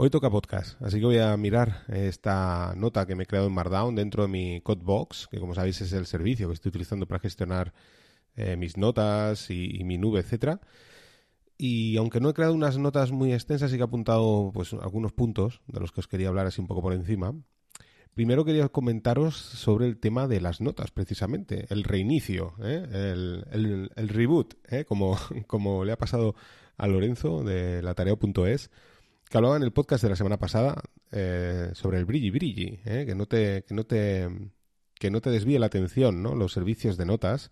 Hoy toca podcast, así que voy a mirar esta nota que me he creado en Markdown dentro de mi Codebox, que como sabéis es el servicio que estoy utilizando para gestionar eh, mis notas y, mi nube, etcétera. Y aunque no he creado unas notas muy extensas, sí que he apuntado pues algunos puntos de los que os quería hablar así un poco por encima. Primero quería comentaros sobre el tema de las notas, precisamente, el reinicio, ¿eh? el, reboot, ¿eh? como, como le ha pasado a Lorenzo de la tarea.es que hablaba en el podcast de la semana pasada eh, sobre el brilli brilli, eh, que no te que no te que no te desvíe la atención, ¿no? Los servicios de notas.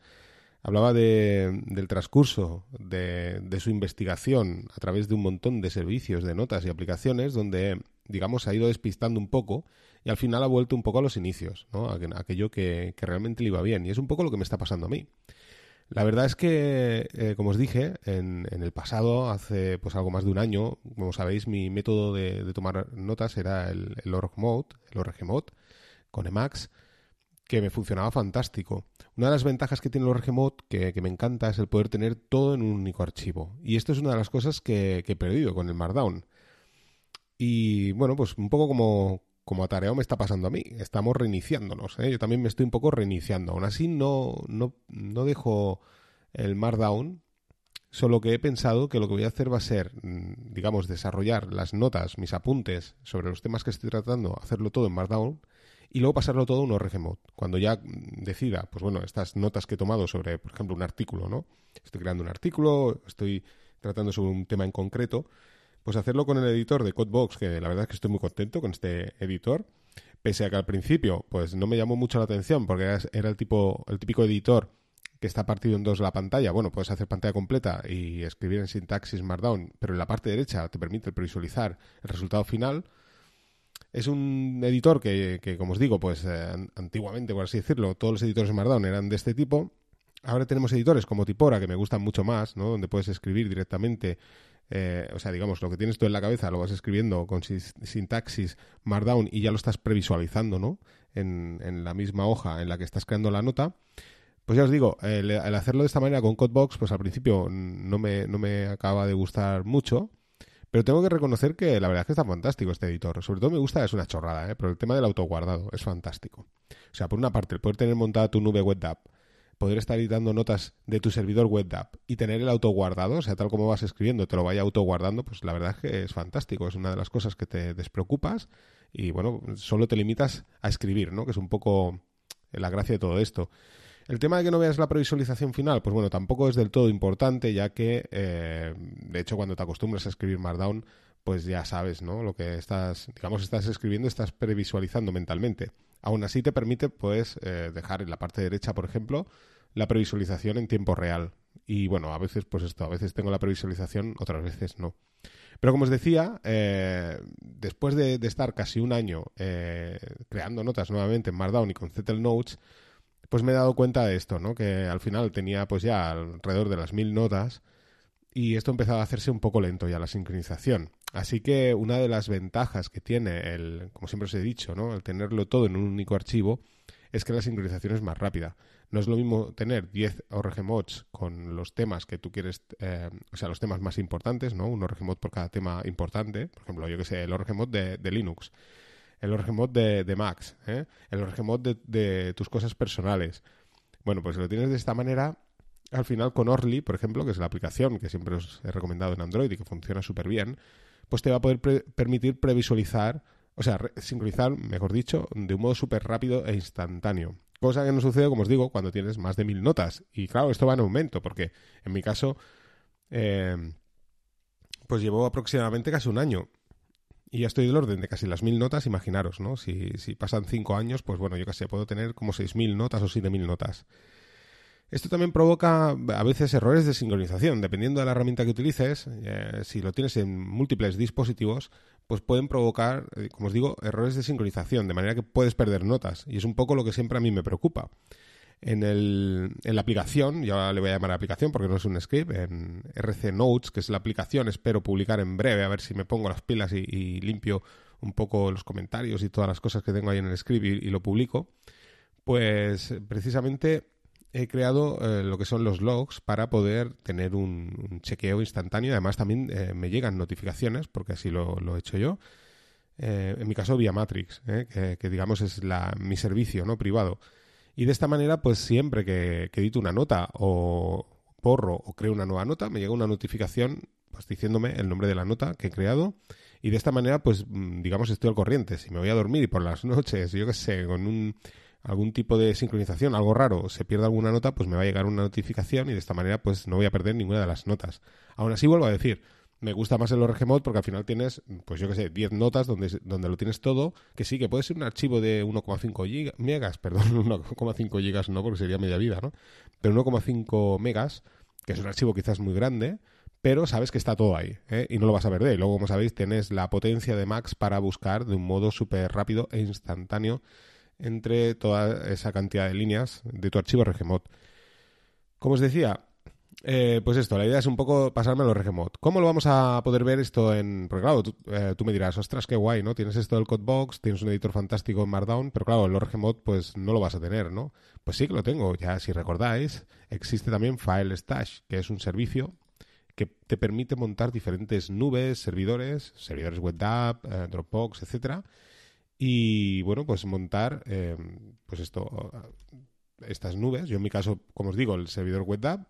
Hablaba de, del transcurso de, su investigación a través de un montón de servicios de notas y aplicaciones donde, digamos, ha ido despistando un poco y al final ha vuelto un poco a los inicios, ¿no? aquello que, que realmente le iba bien. Y es un poco lo que me está pasando a mí. La verdad es que, eh, como os dije, en, el pasado, hace pues algo más de un año, como sabéis, mi método de, tomar notas era el, el org mode, el org mode, con Emacs, que me funcionaba fantástico. Una de las ventajas que tiene el org mode, que, me encanta, es el poder tener todo en un único archivo. Y esto es una de las cosas que, que he perdido con el Markdown. Y bueno, pues un poco como, como atareado me está pasando a mí. Estamos reiniciándonos. ¿eh? Yo también me estoy un poco reiniciando. Aún así no, no, no dejo el Markdown, solo que he pensado que lo que voy a hacer va a ser, mm, digamos, desarrollar las notas, mis apuntes sobre los temas que estoy tratando, hacerlo todo en Markdown y luego pasarlo todo a un ORG Cuando ya decida, pues bueno, estas notas que he tomado sobre, por ejemplo, un artículo, ¿no? Estoy creando un artículo, estoy tratando sobre un tema en concreto, pues hacerlo con el editor de Codebox, que la verdad es que estoy muy contento con este editor. Pese a que al principio, pues no me llamó mucho la atención, porque era el tipo, el típico editor que está partido en dos la pantalla. Bueno, puedes hacer pantalla completa y escribir en sintaxis Markdown, pero en la parte derecha te permite previsualizar el resultado final. Es un editor que, que como os digo, pues eh, antiguamente, por así decirlo, todos los editores Markdown eran de este tipo. Ahora tenemos editores como Tipora, que me gustan mucho más, ¿no? Donde puedes escribir directamente eh, o sea, digamos, lo que tienes tú en la cabeza lo vas escribiendo con sintaxis Markdown y ya lo estás previsualizando, ¿no? En, en, la misma hoja en la que estás creando la nota. Pues ya os digo, el, hacerlo de esta manera con Codebox, pues al principio no me, no me acaba de gustar mucho, pero tengo que reconocer que la verdad es que está fantástico este editor. Sobre todo me gusta, es una chorrada, ¿eh? pero el tema del autoguardado es fantástico. O sea, por una parte, el poder tener montada tu nube web app poder estar editando notas de tu servidor web app y tener el auto guardado, o sea, tal como vas escribiendo, te lo vaya auto guardando, pues la verdad es que es fantástico. Es una de las cosas que te despreocupas y bueno, solo te limitas a escribir, ¿no? Que es un poco la gracia de todo esto. El tema de que no veas la previsualización final, pues bueno, tampoco es del todo importante, ya que, eh, de hecho, cuando te acostumbras a escribir Markdown, pues ya sabes, ¿no? Lo que estás, digamos, estás escribiendo, estás previsualizando mentalmente. Aún así te permite, pues, eh, dejar en la parte derecha, por ejemplo, la previsualización en tiempo real. Y bueno, a veces, pues esto, a veces tengo la previsualización, otras veces no. Pero como os decía, eh, después de, estar casi un año eh, creando notas nuevamente en Markdown y con Zettel Notes, pues me he dado cuenta de esto, ¿no? Que al final tenía pues ya alrededor de las mil notas y esto empezaba a hacerse un poco lento ya la sincronización. Así que una de las ventajas que tiene el, como siempre os he dicho, ¿no? el tenerlo todo en un único archivo, es que la sincronización es más rápida. No es lo mismo tener 10 ORG mods con los temas que tú quieres, eh, o sea, los temas más importantes, ¿no? Un ORG mod por cada tema importante. Por ejemplo, yo que sé, el ORG mod de, Linux, el ORG mod de, Max, ¿eh? el ORG mod de, de tus cosas personales. Bueno, pues lo tienes de esta manera, al final con Orly, por ejemplo, que es la aplicación que siempre os he recomendado en Android y que funciona súper bien, pues te va a poder permitir previsualizar, o sea, sincronizar, mejor dicho, de un modo súper rápido e instantáneo. Cosa que no sucede, como os digo, cuando tienes más de mil notas. Y claro, esto va en aumento, porque en mi caso, eh, pues llevo aproximadamente casi un año. Y ya estoy del orden de casi las mil notas, imaginaros, ¿no? Si, si pasan cinco años, pues bueno, yo casi puedo tener como seis mil notas o siete mil notas. Esto también provoca a veces errores de sincronización. Dependiendo de la herramienta que utilices, eh, si lo tienes en múltiples dispositivos, pues pueden provocar, eh, como os digo, errores de sincronización, de manera que puedes perder notas. Y es un poco lo que siempre a mí me preocupa. En, el, en la aplicación, ya le voy a llamar aplicación porque no es un script, en RC Notes, que es la aplicación, espero publicar en breve, a ver si me pongo las pilas y, limpio un poco los comentarios y todas las cosas que tengo ahí en el script y lo publico. Pues precisamente he creado eh, lo que son los logs para poder tener un, chequeo instantáneo. Además, también eh, me llegan notificaciones, porque así lo, he hecho yo. Eh, en mi caso, vía Matrix, que, que, digamos es la, mi servicio ¿no? privado. Y de esta manera, pues siempre que, que edito una nota o borro o creo una nueva nota, me llega una notificación pues diciéndome el nombre de la nota que he creado y de esta manera pues mm, digamos estoy al corriente. Si me voy a dormir y por las noches, yo qué sé, con un algún tipo de sincronización, algo raro, se pierde alguna nota, pues me va a llegar una notificación y de esta manera pues no voy a perder ninguna de las notas. Aún así vuelvo a decir, me gusta más el ORG porque al final tienes, pues yo qué sé, 10 notas donde, donde lo tienes todo, que sí, que puede ser un archivo de 1,5 megas, perdón, 1,5 gigas no, porque sería media vida, ¿no? Pero 1,5 megas, que es un archivo quizás muy grande, pero sabes que está todo ahí ¿eh? y no lo vas a perder. Y luego, como sabéis, tienes la potencia de Max para buscar de un modo súper rápido e instantáneo entre toda esa cantidad de líneas de tu archivo Regmod. Como os decía, eh, pues esto, la idea es un poco pasarme a los Regmod. ¿Cómo lo vamos a poder ver esto en...? Porque claro, eh, tú, me dirás, ostras, qué guay, ¿no? Tienes esto del Codebox, tienes un editor fantástico en Markdown, pero claro, en los Regmod pues no lo vas a tener, ¿no? Pues sí que lo tengo, ya si recordáis, existe también File Stash, que es un servicio que te permite montar diferentes nubes, servidores, servidores web app, eh, Dropbox, etcétera, y bueno, pues montar, eh, pues esto, estas nubes. Yo en mi caso, como os digo, el servidor WebDAV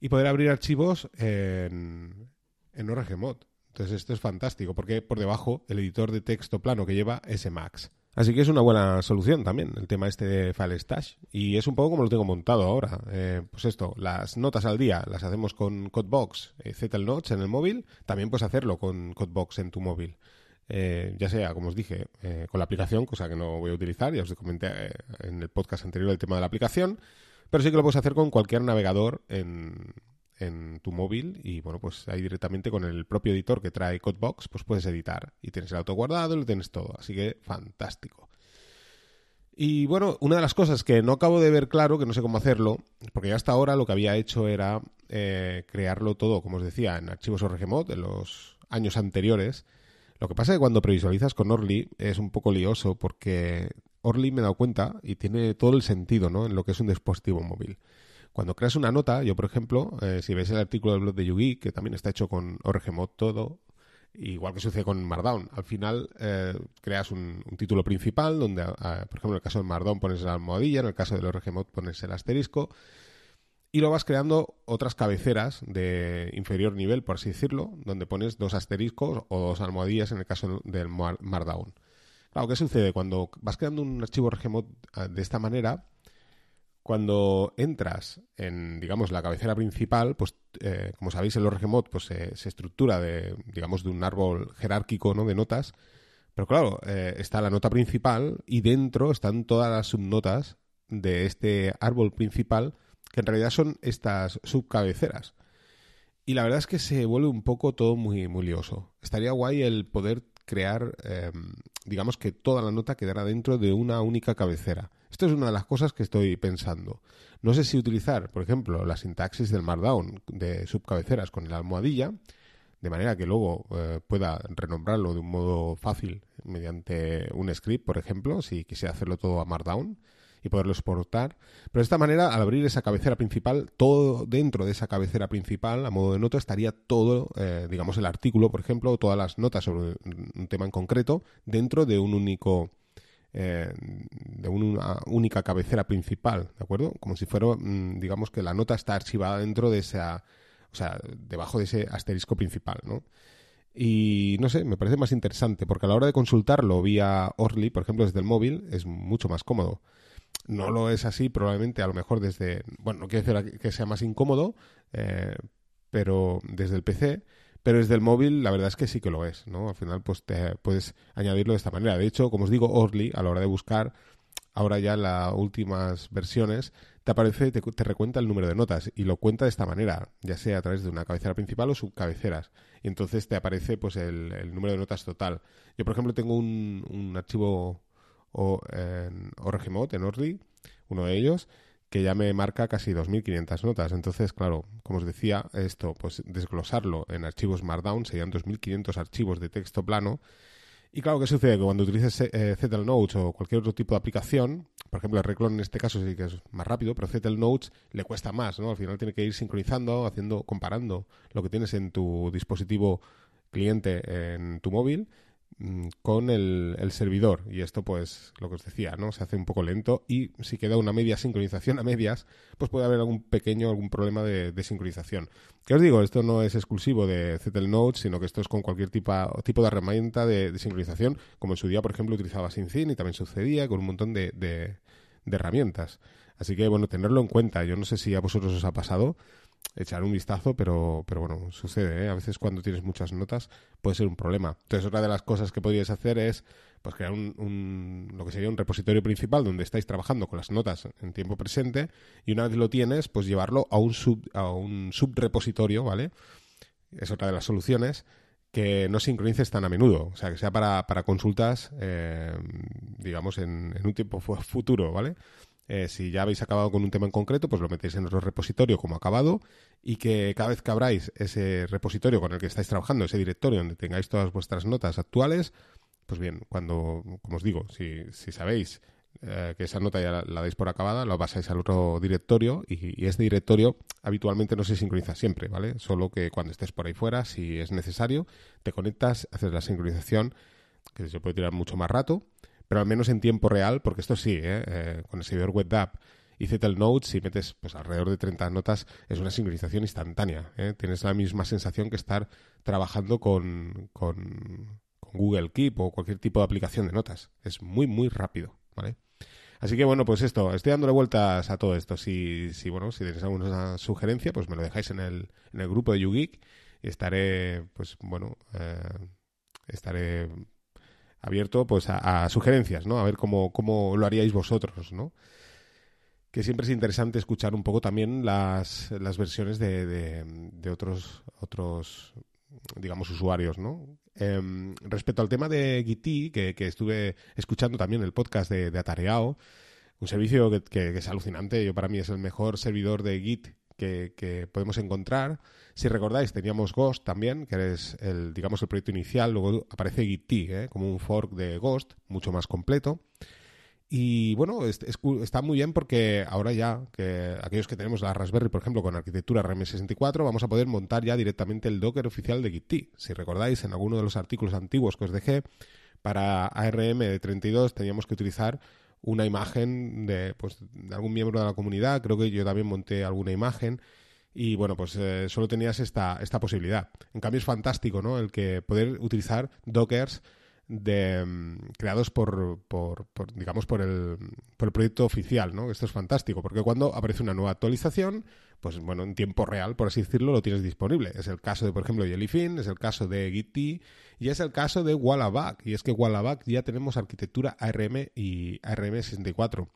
y poder abrir archivos en, en ORGMod. Entonces esto es fantástico porque por debajo el editor de texto plano que lleva es Emacs. Así que es una buena solución también el tema este de File Stash. Y es un poco como lo tengo montado ahora. Eh, pues esto, las notas al día las hacemos con Codebox, eh, Notes en el móvil. También puedes hacerlo con Codebox en tu móvil. Eh, ya sea, como os dije, eh, con la aplicación, cosa que no voy a utilizar, ya os comenté eh, en el podcast anterior el tema de la aplicación, pero sí que lo puedes hacer con cualquier navegador en, en tu móvil y bueno, pues ahí directamente con el propio editor que trae Codebox, pues puedes editar y tienes el auto guardado y lo tienes todo, así que fantástico. Y bueno, una de las cosas que no acabo de ver claro, que no sé cómo hacerlo, porque ya hasta ahora lo que había hecho era crearlo todo, como os decía, en archivos ORGMod de los años anteriores, lo que pasa es que cuando previsualizas con Orly es un poco lioso porque Orly me he dado cuenta y tiene todo el sentido ¿no? en lo que es un dispositivo móvil. Cuando creas una nota, yo por ejemplo, eh, si ves el artículo del blog de Yugi, que también está hecho con ORGMod todo, igual que sucede con Markdown, al final eh, creas un, título principal donde, por ejemplo, en el caso de Markdown pones la almohadilla, en el caso del ORGMod pones el asterisco, y lo vas creando otras cabeceras de inferior nivel, por así decirlo, donde pones dos asteriscos o dos almohadillas en el caso del Markdown. Claro, ¿qué sucede? Cuando vas creando un archivo RGMod ah, de esta manera, cuando entras en, digamos, la cabecera principal, pues, eh, como sabéis, el RGMod pues, se estructura de, digamos, de un árbol jerárquico ¿no? de notas. Pero claro, eh, está la nota principal y dentro están todas las subnotas de este árbol principal que en realidad son estas subcabeceras. Y la verdad es que se vuelve un poco todo muy, muy lioso. Estaría guay el poder crear, em, digamos que toda la nota quedara dentro de una única cabecera. Esto es una de las cosas que estoy pensando. No sé si utilizar, por ejemplo, la sintaxis del Markdown de subcabeceras con la almohadilla, de manera que luego eh, pueda renombrarlo de un modo fácil mediante un script, por ejemplo, si quisiera hacerlo todo a Markdown y poderlo exportar. Pero de esta manera, al abrir esa cabecera principal, todo dentro de esa cabecera principal, a modo de nota, estaría todo, eh, digamos, el artículo, por ejemplo, todas las notas sobre un tema en concreto, dentro de un único. Eh, de una única cabecera principal, ¿de acuerdo? Como si fuera, mm, digamos que la nota está archivada dentro de esa, o sea, debajo de ese asterisco principal, ¿no? Y no sé, me parece más interesante porque a la hora de consultarlo vía Orly, por ejemplo, desde el móvil, es mucho más cómodo. No lo es así, probablemente a lo mejor desde, bueno, no quiere decir que sea más incómodo, eh, pero desde el PC, pero desde el móvil la verdad es que sí que lo es, ¿no? Al final pues te puedes añadirlo de esta manera. De hecho, como os digo, Orly a la hora de buscar, ahora ya las últimas versiones, te aparece, te, te, recuenta el número de notas y lo cuenta de esta manera, ya sea a través de una cabecera principal o subcabeceras. Y entonces te aparece pues el, el número de notas total. Yo, por ejemplo, tengo un, un archivo o en en Orly, uno de ellos, que ya me marca casi 2.500 notas. Entonces, claro, como os decía, esto, pues desglosarlo en archivos Markdown serían 2.500 archivos de texto plano Y claro, ¿qué sucede? Que cuando utilices eh, o cualquier otro tipo de aplicación, por ejemplo, el Reclon en este caso sí que es más rápido, pero Zettel Notes le cuesta más, ¿no? Al final tiene que ir sincronizando, haciendo, comparando lo que tienes en tu dispositivo cliente en tu móvil con el, servidor. Y esto, pues, lo que os decía, ¿no? Se hace un poco lento y si queda una media sincronización a medias, pues puede haber algún pequeño, algún problema de, sincronización. ¿Qué os digo? Esto no es exclusivo de Zettel Notes, sino que esto es con cualquier tipo, tipo de herramienta de, sincronización, como en su día, por ejemplo, utilizaba SyncIn y también sucedía con un montón de, de herramientas. Así que, bueno, tenerlo en cuenta. Yo no sé si a vosotros os ha pasado, echar un vistazo, pero, pero bueno, sucede, ¿eh? A veces cuando tienes muchas notas puede ser un problema. Entonces, otra de las cosas que podríais hacer es pues crear un, lo que sería un repositorio principal donde estáis trabajando con las notas en tiempo presente y una vez lo tienes, pues llevarlo a un sub, a un subrepositorio, ¿vale? Es otra de las soluciones que no sincronices tan a menudo, o sea, que sea para, para consultas, eh, digamos, en, en un tiempo futuro, ¿vale? Eh, si ya habéis acabado con un tema en concreto, pues lo metéis en otro repositorio como acabado y que cada vez que abráis ese repositorio con el que estáis trabajando, ese directorio donde tengáis todas vuestras notas actuales, pues bien, cuando, como os digo, si, si sabéis eh, que esa nota ya la, dais por acabada, lo pasáis al otro directorio y, este directorio habitualmente no se sincroniza siempre, ¿vale? Solo que cuando estés por ahí fuera, si es necesario, te conectas, haces la sincronización, que se puede tirar mucho más rato pero al menos en tiempo real, porque esto sí, ¿eh? Eh, con el servidor WebDAV y Zettel Notes, si metes pues alrededor de 30 notas, es una sincronización instantánea. ¿eh? Tienes la misma sensación que estar trabajando con, con, Google Keep o cualquier tipo de aplicación de notas. Es muy, muy rápido, ¿vale? Así que bueno, pues esto, estoy dándole vueltas a todo esto. Si, si bueno, si tenéis alguna sugerencia, pues me lo dejáis en el, en el grupo de YouGeek y estaré, pues bueno, estaré abierto pues a, sugerencias, ¿no? A ver cómo, cómo lo haríais vosotros, ¿no? Que siempre es interesante escuchar un poco también las, las versiones de, de, otros, otros, digamos, usuarios, ¿no? Em, respecto al tema de Git, que, que, estuve escuchando también el podcast de, de Atareao, un servicio que, que, es alucinante, yo para mí es el mejor servidor de Git que, podemos encontrar. Si recordáis, teníamos Ghost también, que es el, digamos, el proyecto inicial. Luego aparece Git, ¿eh? como un fork de Ghost, mucho más completo. Y bueno, está muy bien porque ahora ya, que aquellos que tenemos la Raspberry, por ejemplo, con arquitectura RM64, vamos a poder montar ya directamente el Docker oficial de Git. Si recordáis, en alguno de los artículos antiguos que os dejé, para ARM de 32 teníamos que utilizar una imagen de, pues, de algún miembro de la comunidad. Creo que yo también monté alguna imagen. Y bueno, pues eh, solo tenías esta, esta posibilidad. En cambio es fantástico, ¿no? El que poder utilizar dockers de, mm, creados por, por, digamos, por el, por el proyecto oficial, ¿no? Esto es fantástico, porque cuando aparece una nueva actualización, pues bueno, en tiempo real, por así decirlo, lo tienes disponible. Es el caso de, por ejemplo, Jellyfin, es el caso de Git y es el caso de Wallaback. Y es que Wallaback ya tenemos arquitectura ARM y ARM64.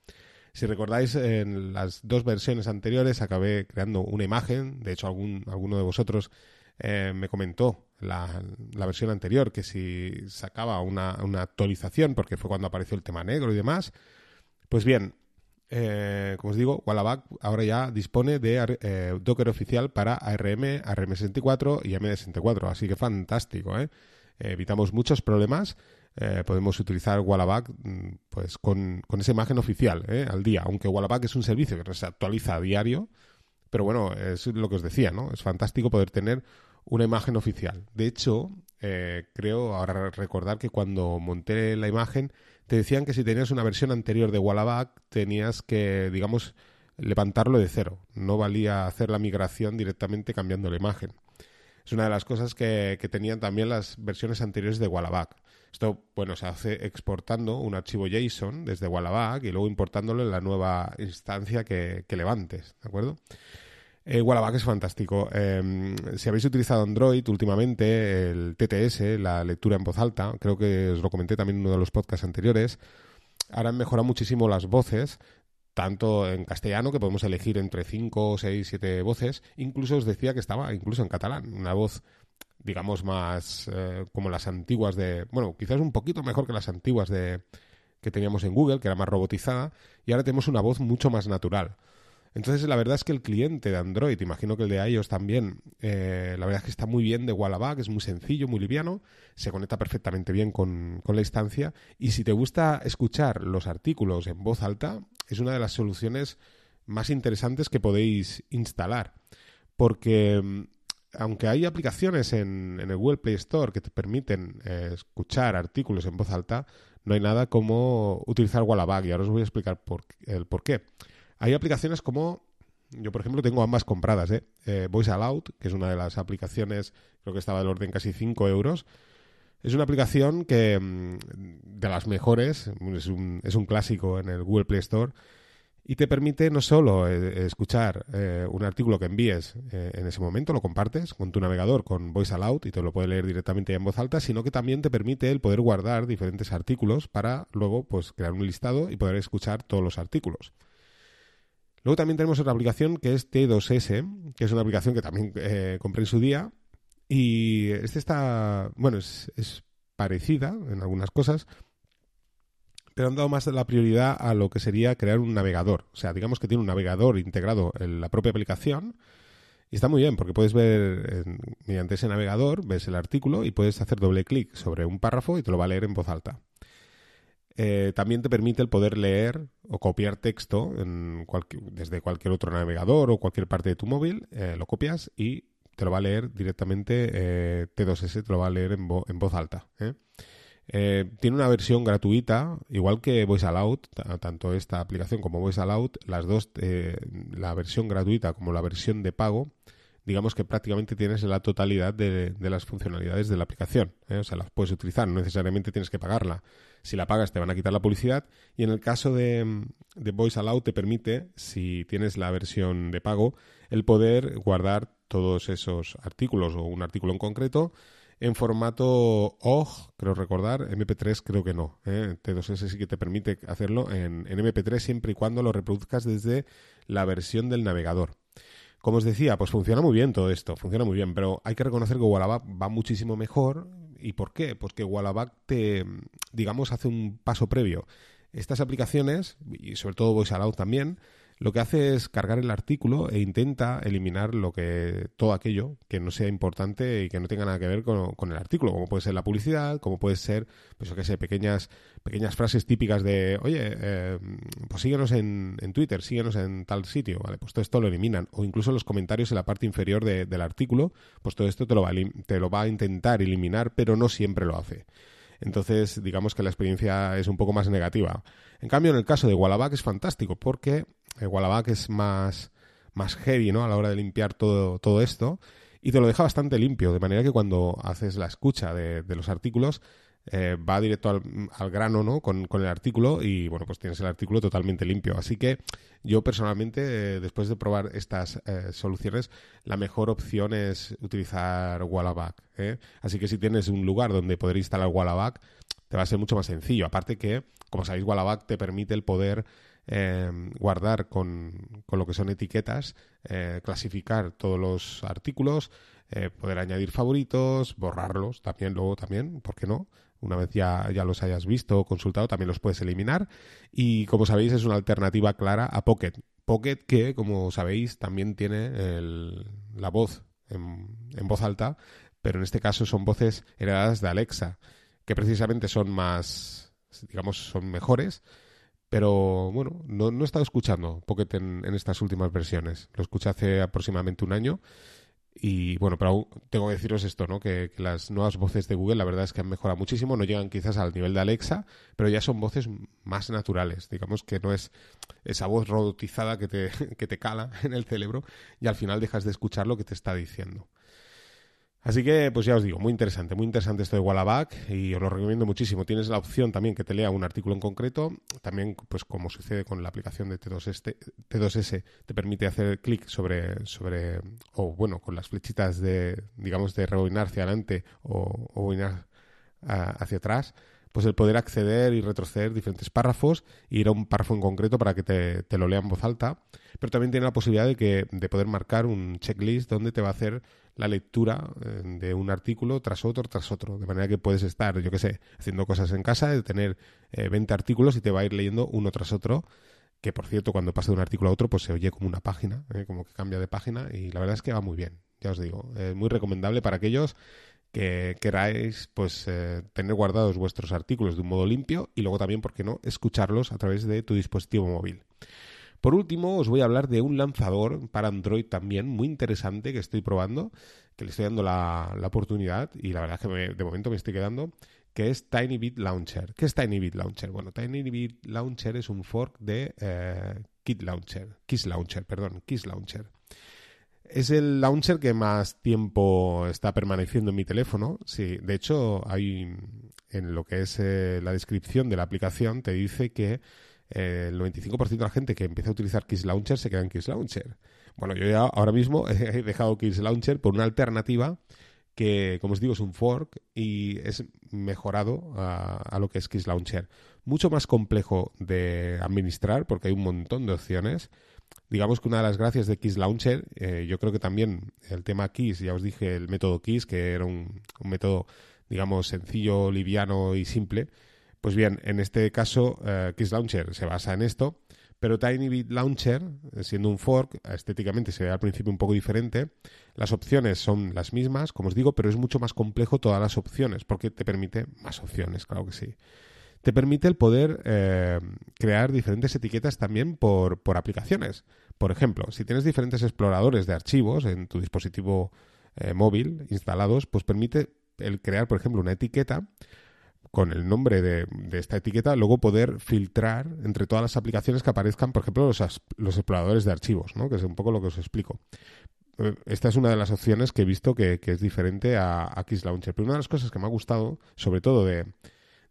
Si recordáis, en las dos versiones anteriores acabé creando una imagen. De hecho, algún, alguno de vosotros eh, me comentó la, la, versión anterior que si sacaba una, una actualización, porque fue cuando apareció el tema negro y demás. Pues bien, eh, como os digo, Wallaback ahora ya dispone de eh, Docker oficial para ARM, ARM64 y MD64, así que fantástico, ¿eh? evitamos muchos problemas. Eh, podemos utilizar Wallaback mm, pues con, esa imagen oficial ¿eh? al día, aunque Wallaback es un servicio que se actualiza a diario, pero bueno, es lo que os decía, ¿no? Es fantástico poder tener una imagen oficial. De hecho, eh, creo ahora recordar que cuando monté la imagen te decían que si tenías una versión anterior de Wallaback tenías que, digamos, levantarlo de cero. No valía hacer la migración directamente cambiando la imagen. Es una de las cosas que, tenían también las versiones anteriores de Wallaback. Esto, bueno, se hace exportando un archivo JSON desde Wallaback y luego importándolo en la nueva instancia que, levantes, ¿de acuerdo? Eh, Wallaback es fantástico. Em, si habéis utilizado Android últimamente, el TTS, la lectura en voz alta, creo que os lo comenté también en uno de los podcasts anteriores, ahora han mejorado muchísimo las voces tanto en castellano, que podemos elegir entre 5, 6, 7 voces, incluso os decía que estaba incluso en catalán, una voz, digamos, más eh, como las antiguas de, bueno, quizás un poquito mejor que las antiguas de que teníamos en Google, que era más robotizada, y ahora tenemos una voz mucho más natural. Entonces, la verdad es que el cliente de Android, imagino que el de iOS también, eh, la verdad es que está muy bien de Wallaback, es muy sencillo, muy liviano, se conecta perfectamente bien con, con la instancia y si te gusta escuchar los artículos en voz alta, es una de las soluciones más interesantes que podéis instalar. Porque mm, aunque hay aplicaciones en, el Google Play Store que te permiten eh, escuchar artículos en voz alta, no hay nada como utilizar Wallaback y ahora os voy a explicar el por qué. Hay aplicaciones como, yo por ejemplo tengo ambas compradas, ¿eh? ¿eh? Voice Aloud, que es una de las aplicaciones, creo que estaba del orden casi 5 euros. Es una aplicación que, mm, de las mejores, es un, es un clásico en el Google Play Store, y te permite no solo eh, escuchar eh, un artículo que envíes en ese momento, lo compartes con tu navegador con Voice Aloud y te lo puede leer directamente en voz alta, sino que también te permite el poder guardar diferentes artículos para luego pues crear un listado y poder escuchar todos los artículos. Luego también tenemos otra aplicación que es T2S, que es una aplicación que también eh, compré en su día. Y este está, bueno, es, parecida en algunas cosas, pero han dado más la prioridad a lo que sería crear un navegador. O sea, digamos que tiene un navegador integrado en la propia aplicación. Y está muy bien porque puedes ver mediante ese navegador, ves el artículo y puedes hacer doble clic sobre un párrafo y te lo va a leer en voz alta. Eh, también te permite el poder leer o copiar texto desde cualquier otro navegador o cualquier parte de tu móvil, eh, lo copias y te lo va a leer directamente eh, T2S, te lo va a leer en, voz alta. tiene una versión gratuita, igual que Voice Aloud, tanto esta aplicación como Voice Aloud, las dos, la versión gratuita como la versión de pago, digamos que prácticamente tienes la totalidad de, las funcionalidades de la aplicación. O sea, las puedes utilizar, no necesariamente tienes que pagarla. Si la pagas te van a quitar la publicidad y en el caso de, de Voice Aloud te permite, si tienes la versión de pago, el poder guardar todos esos artículos o un artículo en concreto en formato OGG, creo recordar, MP3 creo que no. ¿eh? T2S sí que te permite hacerlo en, en, MP3 siempre y cuando lo reproduzcas desde la versión del navegador. Como os decía, pues funciona muy bien todo esto, funciona muy bien, pero hay que reconocer que Wallaback va muchísimo mejor ¿Y por qué? Pues que Wallaback te, digamos, hace un paso previo. Estas aplicaciones, y sobre todo VoiceAloud también, lo que hace es cargar el artículo e intenta eliminar lo que todo aquello que no sea importante y que no tenga nada que ver con, el artículo, como puede ser la publicidad, como puede ser, pues yo qué sé, pequeñas, pequeñas frases típicas de, oye, eh, pues síguenos en, en, Twitter, síguenos en tal sitio, ¿vale? Pues todo esto lo eliminan. O incluso los comentarios en la parte inferior del artículo, pues todo esto te lo, va te lo va a intentar eliminar, pero no siempre lo hace. Entonces, digamos que la experiencia es un poco más negativa. En cambio, en el caso de Wallaback es fantástico porque el Wallaback es más, más heavy ¿no? a la hora de limpiar todo, todo esto y te lo deja bastante limpio, de manera que cuando haces la escucha de los artículos eh, va directo al, grano ¿no? Con, el artículo y bueno, pues tienes el artículo totalmente limpio. Así que yo personalmente, eh, después de probar estas eh, soluciones, la mejor opción es utilizar Wallaback. Así que si tienes un lugar donde poder instalar Wallaback, te va a ser mucho más sencillo. Aparte que, como sabéis, Wallaback te permite el poder guardar con, con, lo que son etiquetas, clasificar todos los artículos, poder añadir favoritos, borrarlos también luego también, ¿por qué no? Una vez ya, ya los hayas visto o consultado, también los puedes eliminar. Y como sabéis, es una alternativa clara a Pocket. Pocket que, como sabéis, también tiene la voz en, voz alta, pero en este caso son voces heredadas de Alexa, que precisamente son más, digamos, son mejores. Pero bueno, no, no he estado escuchando Pocket en, en estas últimas versiones. Lo escuché hace aproximadamente un año y bueno, pero tengo que deciros esto, ¿no? Que, las nuevas voces de Google, la verdad es que han mejorado muchísimo, no llegan quizás al nivel de Alexa, pero ya son voces más naturales. Digamos que no es esa voz robotizada que te, que te cala en el cerebro y al final dejas de escuchar lo que te está diciendo. Así que, pues ya os digo, muy interesante, muy interesante esto de Wallaback y os lo recomiendo muchísimo. Tienes la opción también que te lea un artículo en concreto. También, pues como sucede con la aplicación de T2S, T2S te permite hacer clic sobre, sobre, o bueno, con las flechitas de, digamos, de rebobinar hacia adelante o, o hacia atrás pues el poder acceder y retroceder diferentes párrafos e ir a un párrafo en concreto para que te, te, lo lea en voz alta. Pero también tiene la posibilidad de, que, de poder marcar un checklist donde te va a hacer la lectura eh, de un artículo tras otro, tras otro. De manera que puedes estar, yo qué sé, haciendo cosas en casa, de tener 20 eh, artículos y te va a ir leyendo uno tras otro que por cierto cuando pasa de un artículo a otro pues se oye como una página, ¿eh? como que cambia de página y la verdad es que va muy bien, ya os digo, es muy recomendable para aquellos que queráis pues eh, tener guardados vuestros artículos de un modo limpio y luego también, ¿por qué no?, escucharlos a través de tu dispositivo móvil. Por último, os voy a hablar de un lanzador para Android también muy interesante que estoy probando, que le estoy dando la, oportunidad y la verdad es que de momento me estoy quedando, que es TinyBit Launcher. ¿Qué es TinyBit Launcher? Bueno, TinyBit Launcher es un fork de eh, Kit Launcher, Kiss Launcher, perdón, Kiss Launcher. Es el launcher que más tiempo está permaneciendo en mi teléfono. Sí, de hecho, hay en lo que es eh, la descripción de la aplicación te dice que eh, el 95% de la gente que empieza a utilizar Kiss Launcher se queda en Kiss Launcher. Bueno, yo ya ahora mismo he dejado Kiss Launcher por una alternativa que, como os digo, es un fork y es mejorado a, lo que es Kiss Launcher. Mucho más complejo de administrar porque hay un montón de opciones. Digamos que una de las gracias de Kiss Launcher, eh, yo creo que también el tema Kiss, ya os dije el método Kiss, que era un, método, digamos, sencillo, liviano y simple. Pues bien, en este caso, eh, Kiss Launcher se basa en esto pero TinyBit Launcher, eh, siendo un fork, estéticamente se ve al principio un poco diferente. Las opciones son las mismas, como os digo, pero es mucho más complejo todas las opciones, porque te permite más opciones, claro que sí. Te permite el poder eh, crear diferentes etiquetas también por, por, aplicaciones. Por ejemplo, si tienes diferentes exploradores de archivos en tu dispositivo móvil instalados, pues permite el crear, por ejemplo, una etiqueta con el nombre de, esta etiqueta, luego poder filtrar entre todas las aplicaciones que aparezcan, por ejemplo, los, exploradores de archivos, ¿no? que es un poco lo que os explico. Eh, esta es una de las opciones que he visto que, es diferente a, a Kiss Launcher. Pero una de las cosas que me ha gustado, sobre todo de,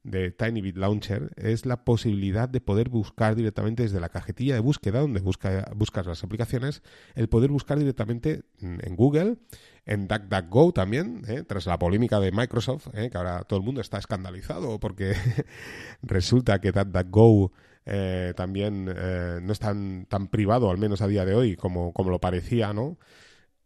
de TinyBit Launcher es la posibilidad de poder buscar directamente desde la cajetilla de búsqueda donde busca, buscas las aplicaciones, el poder buscar directamente en Google, en DuckDuckGo también, ¿eh? tras la polémica de Microsoft, ¿eh? que ahora todo el mundo está escandalizado porque resulta que DuckDuckGo eh, también no es tan, tan privado, al menos a día de hoy, como, como lo parecía, ¿no?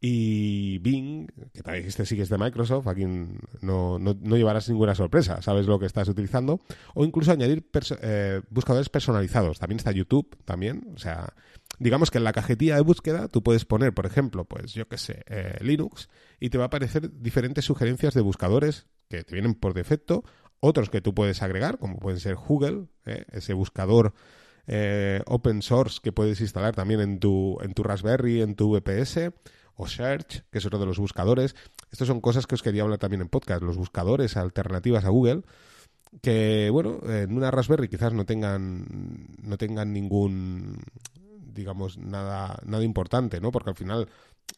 Y Bing, que también este sí de Microsoft, aquí no, no, no, llevarás ninguna sorpresa, sabes lo que estás utilizando. O incluso añadir eh, buscadores personalizados. También está YouTube, también. O sea, digamos que en la cajetilla de búsqueda tú puedes poner, por ejemplo, pues yo qué sé, eh, Linux, y te va a aparecer diferentes sugerencias de buscadores que te vienen por defecto, otros que tú puedes agregar, como pueden ser Google, eh, ese buscador open source que puedes instalar también en tu, en tu Raspberry, en tu VPS o Search, que es otro de los buscadores. Estas son cosas que os quería hablar también en podcast, los buscadores alternativas a Google, que bueno, en una Raspberry quizás no tengan no tengan ningún digamos nada nada importante, ¿no? Porque al final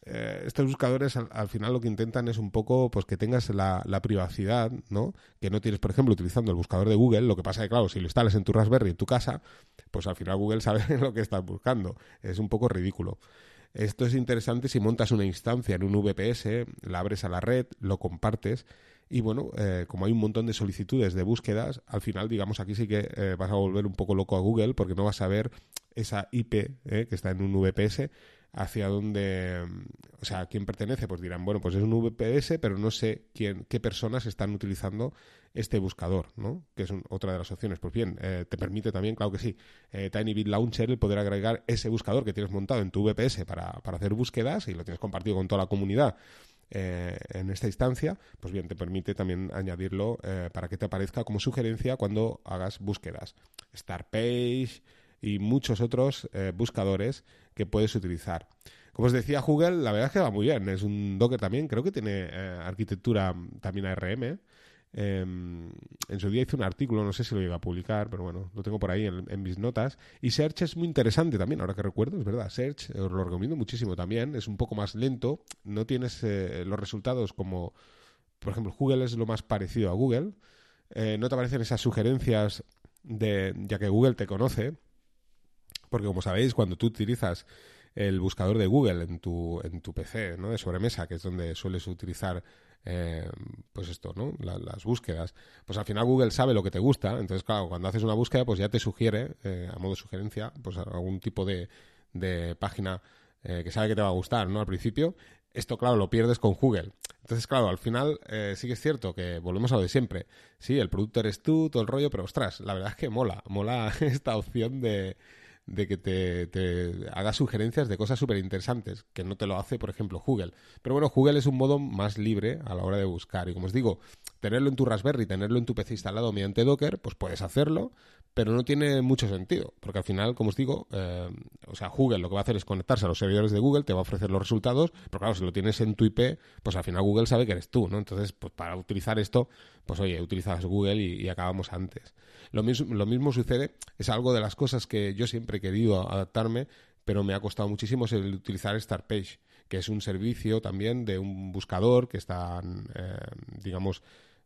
eh, estos buscadores al, final lo que intentan es un poco pues que tengas la, la, privacidad, ¿no? Que no tienes, por ejemplo, utilizando el buscador de Google, lo que pasa es que, claro, si lo instalas en tu Raspberry en tu casa, pues al final Google sabe lo que estás buscando. Es un poco ridículo. Esto es interesante si montas una instancia en un VPS, la abres a la red, lo compartes y bueno, eh, como hay un montón de solicitudes de búsquedas, al final, digamos, aquí sí que eh, vas a volver un poco loco a Google porque no vas a ver esa IP eh, que está en un VPS hacia dónde, o sea, a quién pertenece, pues dirán, bueno, pues es un VPS, pero no sé quién, qué personas están utilizando este buscador, ¿no? Que es otra de las opciones. Pues bien, eh, te permite también, claro que sí, eh, TinyBit Launcher el poder agregar ese buscador que tienes montado en tu VPS para, para hacer búsquedas y lo tienes compartido con toda la comunidad. Eh, en esta instancia, pues bien, te permite también añadirlo para que te aparezca como sugerencia cuando hagas búsquedas. Startpage, y muchos otros eh, buscadores que puedes utilizar. Como os decía, Google, la verdad es que va muy bien. Es un Docker también, creo que tiene eh, arquitectura también ARM. Em, en su día hice un artículo, no sé si lo iba a publicar, pero bueno, lo tengo por ahí en, mis notas. Y Search es muy interesante también, ahora que recuerdo, es verdad. Search os lo recomiendo muchísimo también. Es un poco más lento, no tienes eh, los resultados como, por ejemplo, Google es lo más parecido a Google. no te aparecen esas sugerencias de, ya que Google te conoce porque como sabéis, cuando tú utilizas el buscador de Google en tu, en tu PC, ¿no? De sobremesa, que es donde sueles utilizar eh, pues esto, ¿no? las búsquedas. Pues al final Google sabe lo que te gusta, entonces claro, cuando haces una búsqueda, pues ya te sugiere, eh, a modo de sugerencia, pues algún tipo de, de página eh, que sabe que te va a gustar, ¿no? Al principio. Esto, claro, lo pierdes con Google. Entonces, claro, al final sí que es cierto que volvemos a lo de siempre. Sí, el producto eres tú, todo el rollo, pero ostras, la verdad es que mola, mola esta opción de, de que te, te sugerencias de cosas súper interesantes, que no te lo hace, por ejemplo, Google. Pero bueno, Google es un modo más libre a la hora de buscar. Y como os digo, tenerlo en tu Raspberry, tenerlo en tu PC instalado mediante Docker, pues puedes hacerlo, pero no tiene mucho sentido, porque al final, como os digo, eh, o sea, Google lo que va a hacer es conectarse a los servidores de Google, te va a ofrecer los resultados, pero claro, si lo tienes en tu IP, pues al final Google sabe que eres tú, ¿no? Entonces, pues para utilizar esto, pues oye, utilizas Google y, acabamos antes. Lo mismo, lo mismo sucede, es algo de las cosas que yo siempre he querido adaptarme, pero me ha costado muchísimo el utilizar Startpage, que es un servicio también de un buscador que está, eh, digamos,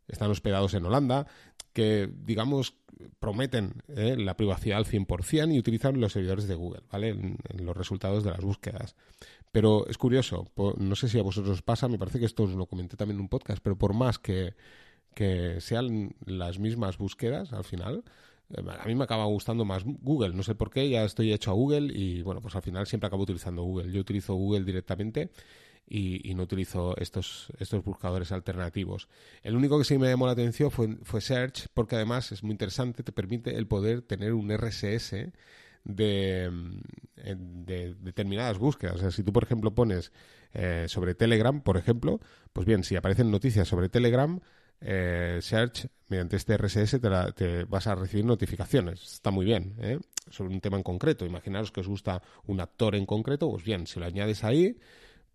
están hospedados en Holanda, que, digamos, prometen eh, la privacidad al 100% y utilizan los servidores de Google, ¿vale? En, los resultados de las búsquedas. Pero es curioso, no sé si a vosotros os pasa, me parece que esto os lo comenté también en un podcast, pero por más que, que sean las mismas búsquedas al final, eh, a mí me acaba gustando más Google, no sé por qué, ya estoy hecho a Google y bueno, pues al final siempre acabo utilizando Google. Yo utilizo Google directamente y, no utilizo estos, estos buscadores alternativos. El único que sí me llamó la atención fue, fue Search, porque además es muy interesante, te permite el poder tener un RSS de, de, determinadas búsquedas. O sea, si tú, por ejemplo, pones eh, sobre Telegram, por ejemplo, pues bien, si aparecen noticias sobre Telegram, eh, Search, mediante este RSS, te, te, vas a recibir notificaciones. Está muy bien, ¿eh? Sobre un tema en concreto. Imaginaros que os gusta un actor en concreto, pues bien, si lo añades ahí,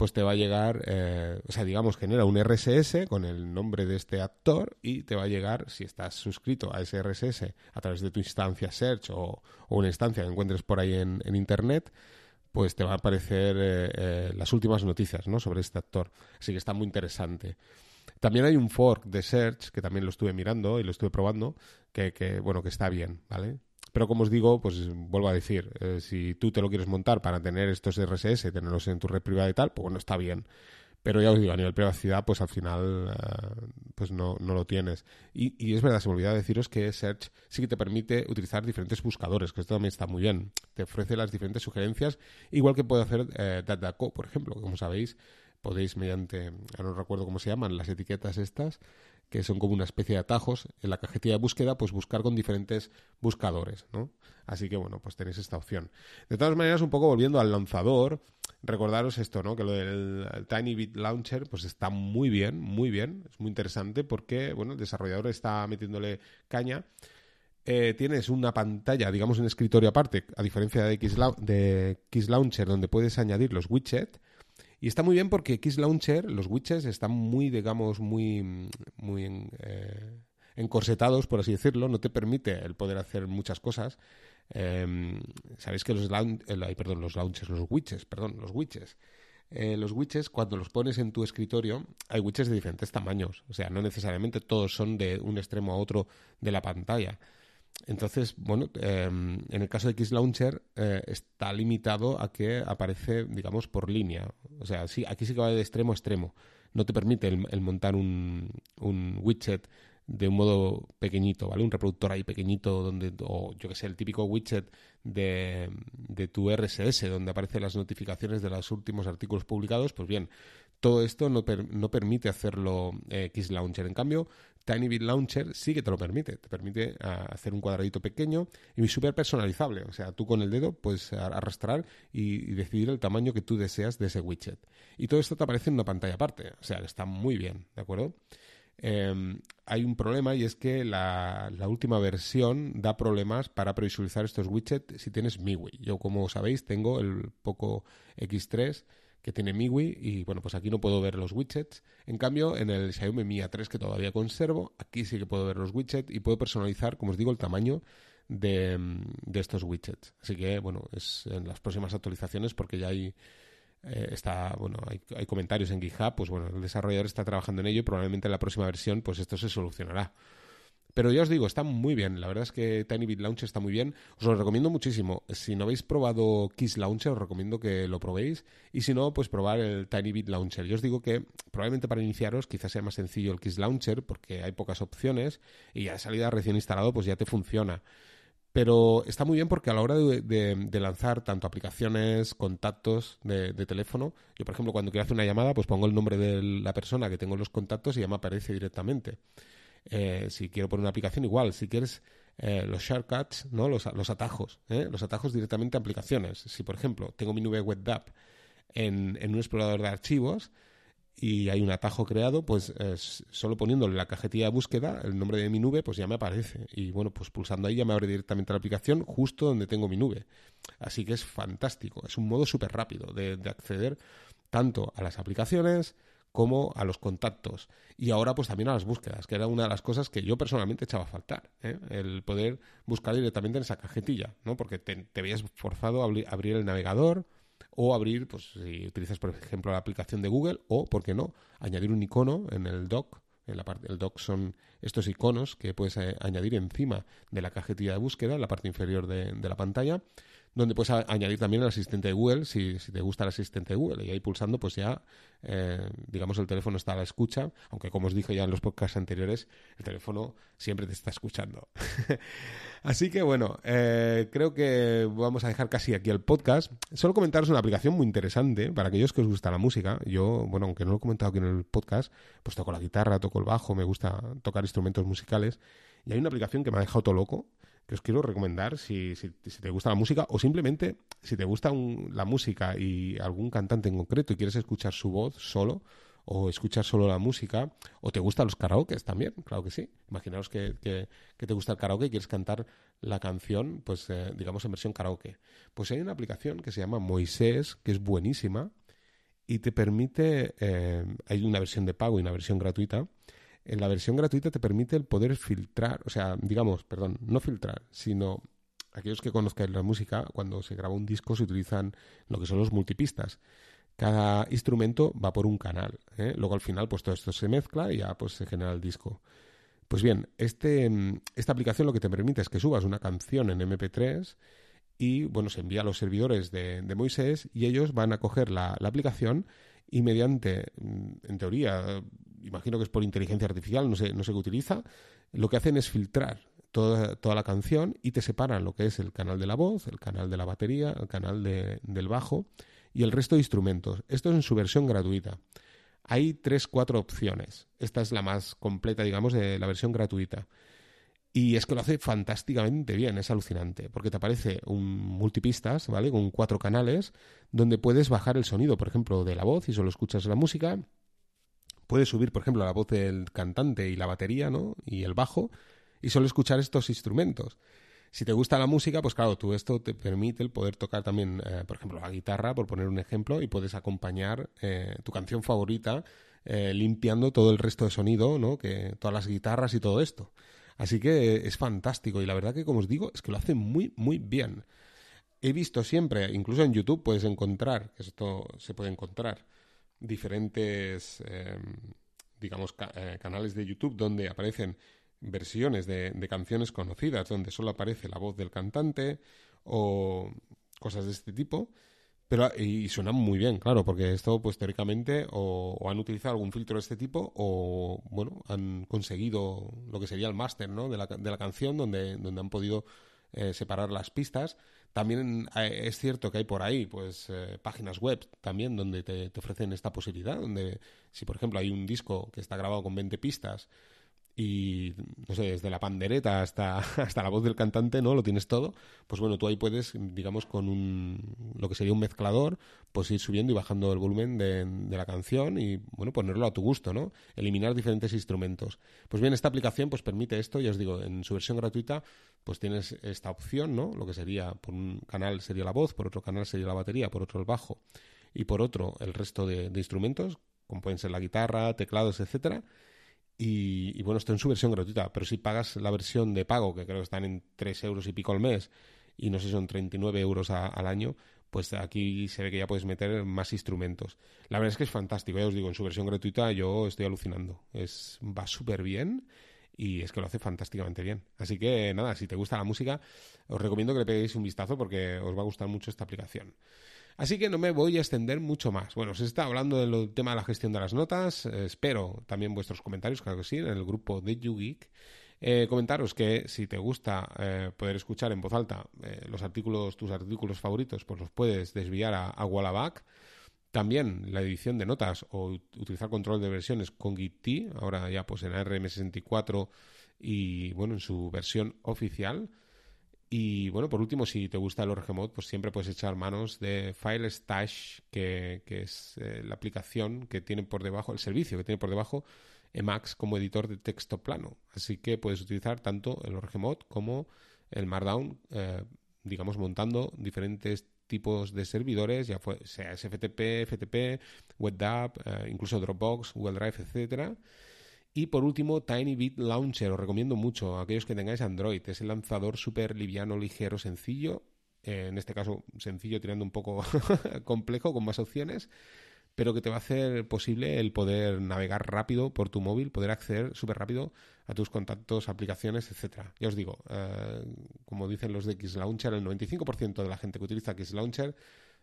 pues te va a llegar, eh, o sea, digamos, genera un RSS con el nombre de este actor y te va a llegar, si estás suscrito a ese RSS a través de tu instancia Search o, una instancia que encuentres por ahí en, Internet, pues te va a aparecer eh, eh, las últimas noticias ¿no? sobre este actor. Así que está muy interesante. También hay un fork de Search, que también lo estuve mirando y lo estuve probando, que, que bueno, que está bien, ¿vale? Pero como os digo, pues vuelvo a decir, eh, si tú te lo quieres montar para tener estos RSS, tenerlos en tu red privada y tal, pues bueno, está bien. Pero ya os digo, a nivel privacidad, pues al final eh, pues no, no, lo tienes. Y, es verdad, se me olvidaba deciros que Search sí que te permite utilizar diferentes buscadores, que esto también está muy bien. Te ofrece las diferentes sugerencias, igual que puede hacer eh, DataCo, por ejemplo. Como sabéis, podéis mediante, no recuerdo cómo se llaman, las etiquetas estas, que son como una especie de atajos en la cajetilla de búsqueda, pues buscar con diferentes buscadores, ¿no? Así que bueno, pues tenéis esta opción. De todas maneras, un poco volviendo al lanzador, recordaros esto, ¿no? Que lo del Tiny Bit Launcher, pues está muy bien, muy bien, es muy interesante porque, bueno, el desarrollador está metiéndole caña. Eh, tienes una pantalla, digamos, un escritorio aparte, a diferencia de X, de Launcher, donde puedes añadir los widgets y está muy bien porque Kiss Launcher, los widgets están muy, digamos, muy, muy eh, encorsetados, por así decirlo. No te permite el poder hacer muchas cosas. Em, Sabéis que los, perdón, los launchers, los widgets, perdón, los widgets. Eh, los widgets, cuando los pones en tu escritorio, hay widgets de diferentes tamaños. O sea, no necesariamente todos son de un extremo a otro de la pantalla. Entonces, bueno, em, en el caso de X Launcher eh, está limitado a que aparece, digamos, por línea. O sea, sí, aquí sí que va de extremo a extremo. No te permite el, montar un, un, widget de un modo pequeñito, ¿vale? Un reproductor ahí pequeñito donde, o yo que sé, el típico widget de, de tu RSS donde aparecen las notificaciones de los últimos artículos publicados, pues bien, todo esto no, no permite hacerlo eh, Launcher. En cambio, Tiny Bit Launcher sí que te lo permite. Te permite ah, hacer un cuadradito pequeño y súper personalizable. O sea, tú con el dedo puedes arrastrar y, decidir el tamaño que tú deseas de ese widget. Y todo esto te aparece en una pantalla aparte. O sea, está muy bien, ¿de acuerdo? Em, hay un problema y es que la, la, última versión da problemas para previsualizar estos widgets si tienes MIUI. Yo, como sabéis, tengo el Poco X3 que tiene MIUI y bueno, pues aquí no puedo ver los widgets. En cambio, en el Xiaomi Mi A3 que todavía conservo, aquí sí que puedo ver los widgets y puedo personalizar, como os digo, el tamaño de, estos widgets. Así que bueno, es en las próximas actualizaciones porque ya hay eh, está bueno hay, hay, comentarios en GitHub, pues bueno, el desarrollador está trabajando en ello y probablemente en la próxima versión pues esto se solucionará. Pero ya os digo, está muy bien. La verdad es que Tiny Bit Launcher está muy bien. Os lo recomiendo muchísimo. Si no habéis probado Kiss Launcher, os recomiendo que lo probéis. Y si no, pues probar el Tiny Bit Launcher. Yo os digo que probablemente para iniciaros quizás sea más sencillo el Kiss Launcher porque hay pocas opciones y a salida recién instalado pues ya te funciona. Pero está muy bien porque a la hora de, lanzar tanto aplicaciones, contactos de, de, teléfono, yo por ejemplo cuando quiero hacer una llamada, pues pongo el nombre de la persona que tengo en los contactos y ya me aparece directamente. Eh, si quiero poner una aplicación, igual. Si quieres eh, los shortcuts, ¿no? los, los atajos, ¿eh? los atajos directamente a aplicaciones. Si, por ejemplo, tengo mi nube WebDAV en, en un explorador de archivos, y hay un atajo creado, pues solo poniéndole la cajetilla de búsqueda, el nombre de mi nube, pues ya me aparece. Y bueno, pues pulsando ahí ya me abre directamente la aplicación justo donde tengo mi nube. Así que es fantástico, es un modo súper rápido de, acceder tanto a las aplicaciones como a los contactos y ahora pues también a las búsquedas, que era una de las cosas que yo personalmente echaba a faltar, ¿eh? el poder buscar directamente en esa cajetilla, ¿no? porque te, te veías forzado a abrir el navegador, o abrir, pues si utilizas por ejemplo la aplicación de Google, o, ¿por qué no?, añadir un icono en el dock. En la parte, el dock son estos iconos que puedes eh, añadir encima de la cajetilla de búsqueda, en la parte inferior de, de la pantalla, donde puedes añadir también el asistente de Google si, te gusta el asistente de Google. Y ahí pulsando, pues ya, eh, digamos, el teléfono está a la escucha, aunque como os dije ya en los podcasts anteriores, el teléfono siempre te está escuchando. Así que bueno, eh, creo que vamos a dejar casi aquí el podcast. Solo comentaros una aplicación muy interesante para aquellos que os gusta la música. Yo, bueno, aunque no lo he comentado aquí en el podcast, pues toco la guitarra, toco el bajo, me gusta tocar instrumentos musicales. Y hay una aplicación que me ha dejado todo loco que os quiero recomendar si, si, te gusta la música o simplemente si te gusta la música y algún cantante en concreto y quieres escuchar su voz solo o escuchar solo la música o te gustan los karaokes también, claro que sí. Imaginaos que, que, te gusta el karaoke y quieres cantar la canción, pues eh, digamos en versión karaoke. Pues hay una aplicación que se llama Moisés, que es buenísima y te permite, eh, hay una versión de pago y una versión gratuita, en la versión gratuita te permite el poder filtrar, o sea, digamos, perdón, no filtrar, sino aquellos que conozcan la música, cuando se graba un disco se utilizan lo que son los multipistas. Cada instrumento va por un canal. ¿eh? Luego al final, pues todo esto se mezcla y ya pues se genera el disco. Pues bien, este, esta aplicación lo que te permite es que subas una canción en MP3 y bueno, se envía a los servidores de, Moisés y ellos van a coger la, la aplicación y mediante, en teoría, imagino que es por inteligencia artificial, no sé, no sé qué utiliza, lo que hacen es filtrar toda, toda la canción y te separan lo que es el canal de la voz, el canal de la batería, el canal del bajo y el resto de instrumentos. Esto es en su versión gratuita. Hay tres, cuatro opciones. Esta es la más completa, digamos, de la versión gratuita. Y es que lo hace fantásticamente bien, es alucinante, porque te aparece un multipistas, ¿vale? Con cuatro canales, donde puedes bajar el sonido, por ejemplo, de la voz y solo escuchas la música, puedes subir, por ejemplo, la voz del cantante y la batería, ¿no? Y el bajo, y solo escuchar estos instrumentos. Si te gusta la música, pues claro, tú esto te permite el poder tocar también, eh, por ejemplo, la guitarra, por poner un ejemplo, y puedes acompañar eh, tu canción favorita eh, limpiando todo el resto de sonido, ¿no? Que todas las guitarras y todo esto. Así que es fantástico y la verdad que, como os digo, es que lo hace muy, muy bien. He visto siempre, incluso en YouTube puedes encontrar, esto se puede encontrar, diferentes, em, digamos, eh, canales de YouTube donde aparecen versiones de, de, canciones conocidas, donde solo aparece la voz del cantante o cosas de este tipo. Pero, y suenan muy bien, claro, porque esto, pues teóricamente, o, han utilizado algún filtro de este tipo, o, bueno, han conseguido lo que sería el máster, ¿no? De la, de la canción, donde, donde han podido eh, separar las pistas. También eh, es cierto que hay por ahí pues eh, páginas web también donde te, te, ofrecen esta posibilidad, donde si por ejemplo hay un disco que está grabado con 20 pistas y no sé, desde la pandereta hasta, hasta la voz del cantante, ¿no? Lo tienes todo. Pues bueno, tú ahí puedes, digamos, con un, lo que sería un mezclador, pues ir subiendo y bajando el volumen de, de, la canción y, bueno, ponerlo a tu gusto, ¿no? Eliminar diferentes instrumentos. Pues bien, esta aplicación pues permite esto, ya os digo, en su versión gratuita, pues tienes esta opción, ¿no? Lo que sería, por un canal sería la voz, por otro canal sería la batería, por otro el bajo y por otro el resto de, de instrumentos, como pueden ser la guitarra, teclados, etcétera y, bueno, esto en su versión gratuita, pero si pagas la versión de pago, que creo que están en 3 euros y pico al mes, y no sé, son 39 euros al año, pues aquí se ve que ya puedes meter más instrumentos. La verdad es que es fantástico, ya os digo, en su versión gratuita yo estoy alucinando. Es, va súper bien y es que lo hace fantásticamente bien. Así que nada, si te gusta la música, os recomiendo que le peguéis un vistazo porque os va a gustar mucho esta aplicación. Así que no me voy a extender mucho más. Bueno, se está hablando del tema de la gestión de las notas. Eh, espero también vuestros comentarios, claro que sí, en el grupo de YouGeek. Eh, comentaros que si te gusta eh, poder escuchar en voz alta los artículos, tus artículos favoritos, pues los puedes desviar a, a Wallaback. También la edición de notas o utilizar control de versiones con Git, ahora ya pues en ARM64 y bueno, en su versión oficial. Y bueno, por último, si te gusta el ORGMod, pues siempre puedes echar manos de File Stash, que, es eh, la aplicación que tiene por debajo, el servicio que tiene por debajo Emacs como editor de texto plano. Así que puedes utilizar tanto el ORGMod como el Markdown, eh, digamos, montando diferentes tipos de servidores, ya fue, sea FTP, FTP, WebDAV, eh, incluso Dropbox, Google Drive, etcétera. Y por último, TinyBit Launcher, os recomiendo mucho a aquellos que tengáis Android. Es el lanzador súper liviano, ligero, sencillo. Eh, en este caso, sencillo, tirando un poco complejo, con más opciones pero que te va a hacer posible el poder navegar rápido por tu móvil, poder acceder súper rápido a tus contactos, aplicaciones, etcétera. Ya os digo, eh, como dicen los de Kiss Launcher, el 95% de la gente que utiliza Kiss Launcher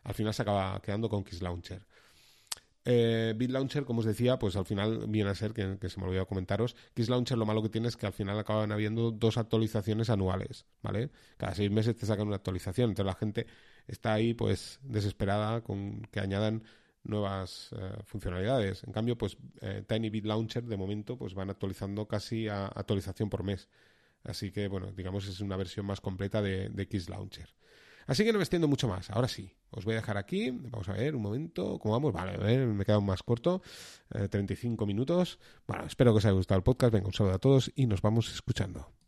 al final se acaba quedando con Kiss Launcher. Eh, BitLauncher, como os decía, pues al final viene a ser, que, se me olvidó comentaros, Kiss Launcher lo malo que tiene es que al final acaban habiendo dos actualizaciones anuales, ¿vale? Cada seis meses te sacan una actualización, entonces la gente está ahí pues desesperada con que añadan nuevas eh, funcionalidades. En cambio, pues eh, Tiny Bit Launcher de momento pues van actualizando casi a actualización por mes. Así que, bueno, digamos es una versión más completa de, de Launcher. Así que no me extiendo mucho más. Ahora sí, os voy a dejar aquí. Vamos a ver un momento cómo vamos. Vale, a ver, me he quedado más corto. 35 eh, minutos. Bueno, espero que os haya gustado el podcast. Venga, un saludo a todos y nos vamos escuchando.